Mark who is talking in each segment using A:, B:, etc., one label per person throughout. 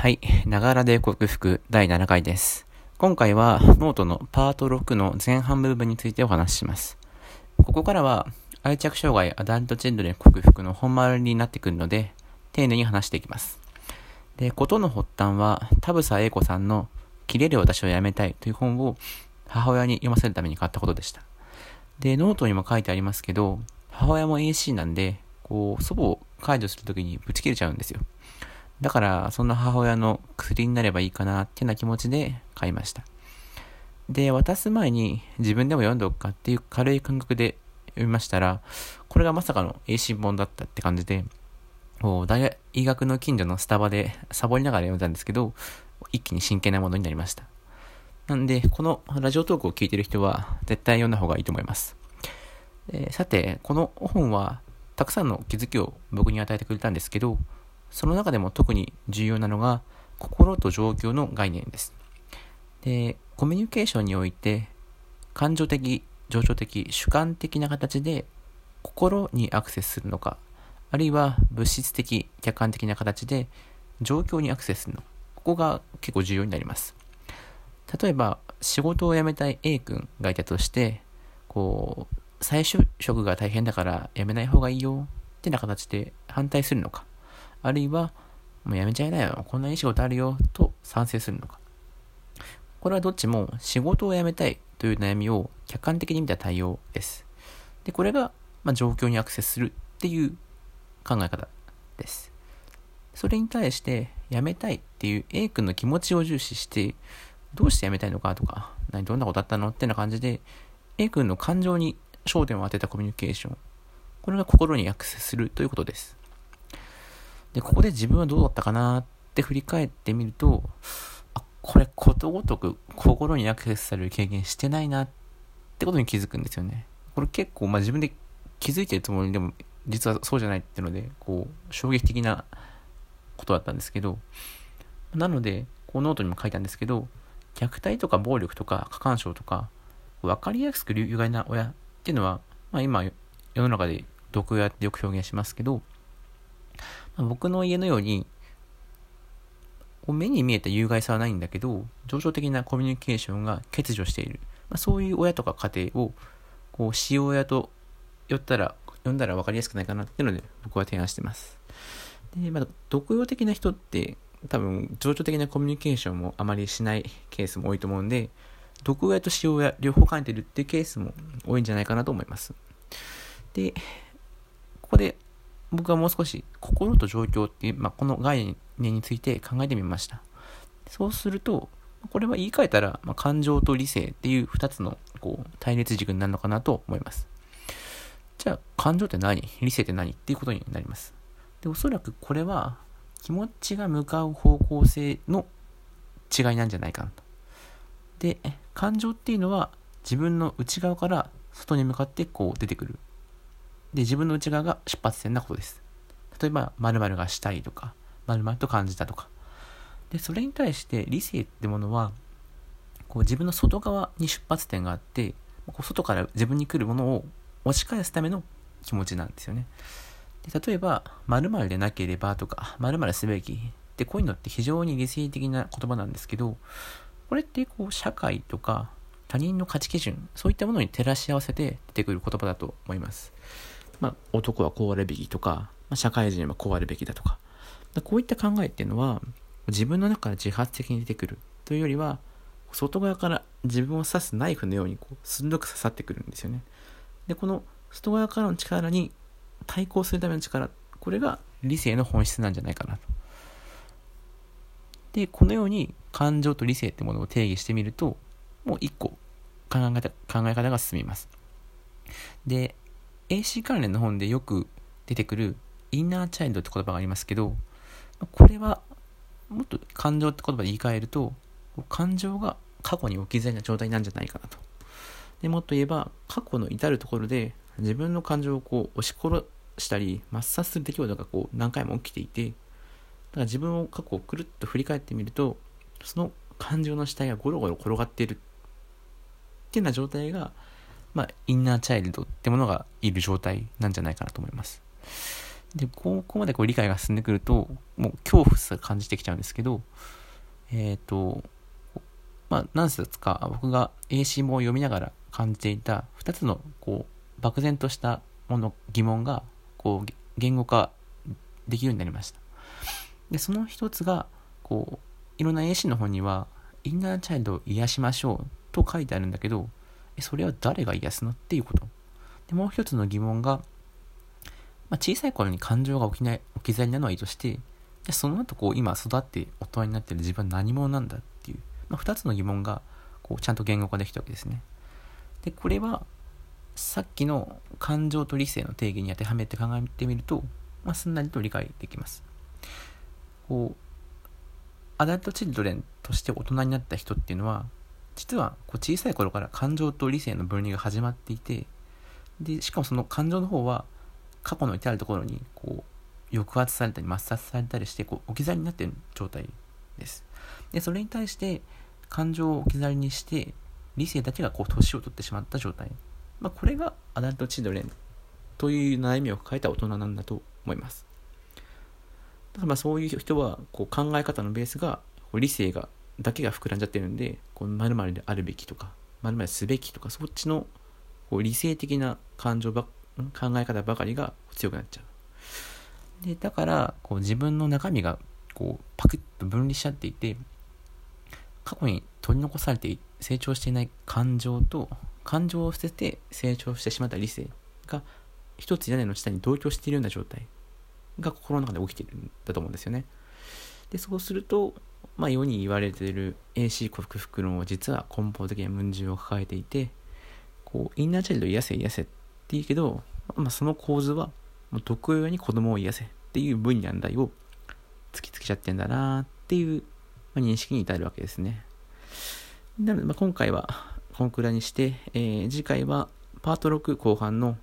A: はい。ながらで克服第7回です。今回はノートのパート6の前半部分についてお話しします。ここからは愛着障害アダルトチルドレン克服の本丸になってくるので、丁寧に話していきます。で、ことの発端は田房永子さんのキレる私をやめたいという本を母親に読ませるために買ったことでした。で、ノートにも書いてありますけど、母親も AC なんで、こう、祖母を介助するときにぶち切れちゃうんですよ。だから、そんな母親の薬になればいいかなっていうような気持ちで買いました。で、渡す前に自分でも読んでおくかっていう軽い感覚で読みましたら、これがまさかの英新本だったって感じで、大学の近所のスタバでサボりながら読んだんですけど、一気に真剣なものになりました。なんで、このラジオトークを聞いてる人は絶対読んだ方がいいと思います。えさて、この本はたくさんの気づきを僕に与えてくれたんですけど、その中でも特に重要なのが、心と状況の概念です。で、コミュニケーションにおいて、感情的、情緒的、主観的な形で心にアクセスするのか、あるいは物質的、客観的な形で状況にアクセスするのか。ここが結構重要になります。例えば、仕事を辞めたい A 君がいたとして、こう、再就職が大変だから辞めない方がいいよってな形で反対するのか。あるいは、もうやめちゃいなよ、こんないい仕事あるよ、と賛成するのか。これはどっちも仕事を辞めたいという悩みを客観的に見た対応です。で、これが、まあ、状況にアクセスするっていう考え方です。それに対して、辞めたいっていう A 君の気持ちを重視して、どうして辞めたいのかとか、何、どんなことあったのってな感じで、A 君の感情に焦点を当てたコミュニケーション。これが心にアクセスするということです。で、ここで自分はどうだったかなって振り返ってみると、あ、これことごとく心にアクセスされる経験してないなってことに気づくんですよね。これ結構、まあ自分で気づいてるつもりでも、実はそうじゃないっていうので、こう、衝撃的なことだったんですけど、なので、こうノートにも書いたんですけど、虐待とか暴力とか過干渉とか、分かりやすく有害な親っていうのは、まあ今、世の中で毒親ってよく表現しますけど、ま、僕の家のように、目に見えた有害さはないんだけど、情緒的なコミュニケーションが欠如している。まあ、そういう親とか家庭を、こう、使用親と呼ったら、呼んだら分かりやすくないかなっていうので、僕は提案してます。で、まあ、独用的な人って、多分、情緒的なコミュニケーションもあまりしないケースも多いと思うんで、毒親と使用親両方兼ねてるっていうケースも多いんじゃないかなと思います。で、ここで僕はもう少し心と状況っていう、まあ、この概念について考えてみました。そうすると、これは言い換えたら、まあ、感情と理性っていう二つのこう対立軸になるのかなと思います。じゃあ、感情って何？理性って何？っていうことになります。で、おそらくこれは気持ちが向かう方向性の違いなんじゃないかなと。で、感情っていうのは自分の内側から外に向かってこう出てくるで、自分の内側が出発点なことです。例えば、〇〇がしたいとか、〇〇と感じたとか。で、それに対して理性ってものは、こう自分の外側に出発点があって、こう外から自分に来るものを押し返すための気持ちなんですよね。で例えば、〇〇でなければとか、〇〇すべきってこういうのって非常に理性的な言葉なんですけど、これってこう社会とか他人の価値基準、そういったものに照らし合わせて出てくる言葉だと思います。まあ、男はこうあるべきとか、まあ、社会人はこうあるべきだとか、こういった考えっていうのは、自分の中から自発的に出てくるというよりは、外側から自分を刺すナイフのようにこう鋭く刺さってくるんですよね。で、この外側からの力に対抗するための力、これが理性の本質なんじゃないかなと。で、このように感情と理性ってものを定義してみると、もう一個考え方考え方が進みます。で、AC 関連の本でよく出てくるインナーチャイルドって言葉がありますけど、これはもっと感情って言葉で言い換えると、感情が過去に置き去りな状態なんじゃないかなと。でもっと言えば、過去の至るところで自分の感情をこう押し殺したり、抹殺する出来事がこう何回も起きていて、だから自分を過去をくるっと振り返ってみると、その感情の死体がゴロゴロ転がっているっていうような状態が、まあ、インナーチャイルドってものがいる状態なんじゃないかなと思います。で、ここまでこう理解が進んでくると、もう恐怖さ感じてきちゃうんですけど、えっ、ー、と、まあ、何冊か僕が英詞も読みながら感じていた2つのこう漠然としたもの疑問がこう言語化できるようになりました。で、その一つが、こう、いろんな英詞の本には、インナーチャイルドを癒しましょうと書いてあるんだけど、それは誰が癒すの？っていうこと。で、もう一つの疑問が、まあ、小さい頃に感情が起きない、置き去りなのはいいとして、じゃその後こう、今育って大人になってる自分は何者なんだっていう、まあ、二つの疑問が、こう、ちゃんと言語化できたわけですね。で、これは、さっきの感情と理性の定義に当てはめて考えてみると、まあ、すんなりと理解できます。こう、アダルトチルドレンとして大人になった人っていうのは、実はこう小さい頃から感情と理性の分離が始まっていて、で、しかもその感情の方は、過去の至るところに、こう、抑圧されたり抹殺されたりして、こう、置き去りになっている状態です。で、それに対して、感情を置き去りにして、理性だけがこう、年を取ってしまった状態。まあ、これがアダルトチルドレンという悩みを抱えた大人なんだと思います。だからまあそういう人はこう考え方のベースが理性がだけが膨らんじゃってるんで、この〇〇であるべきとか、〇〇すべきとか、そっちのこう理性的な感情ば、考え方ばかりが強くなっちゃう。で、だから、こう自分の中身がこうパクッと分離しちゃっていて、過去に取り残されて成長していない感情と、感情を捨てて成長してしまった理性が一つ屋根の下に同居しているような状態が心の中で起きてるんだと思うんですよね。で、そうすると、まあ世に言われている AC 克服論は実は根本的な矛盾を抱えていて、こう、インナーチャイルド癒せ癒せって言うけど、まあその構図は、もう毒親に子供を癒せっていう分離難題を突きつけちゃってんだなっていう、ま、認識に至るわけですね。なので、まあ、今回はこのくらいにして、えー、次回はパート6後半の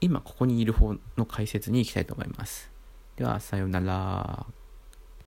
A: 今ここにいる方の解説に行きたいと思います。では、さようなら。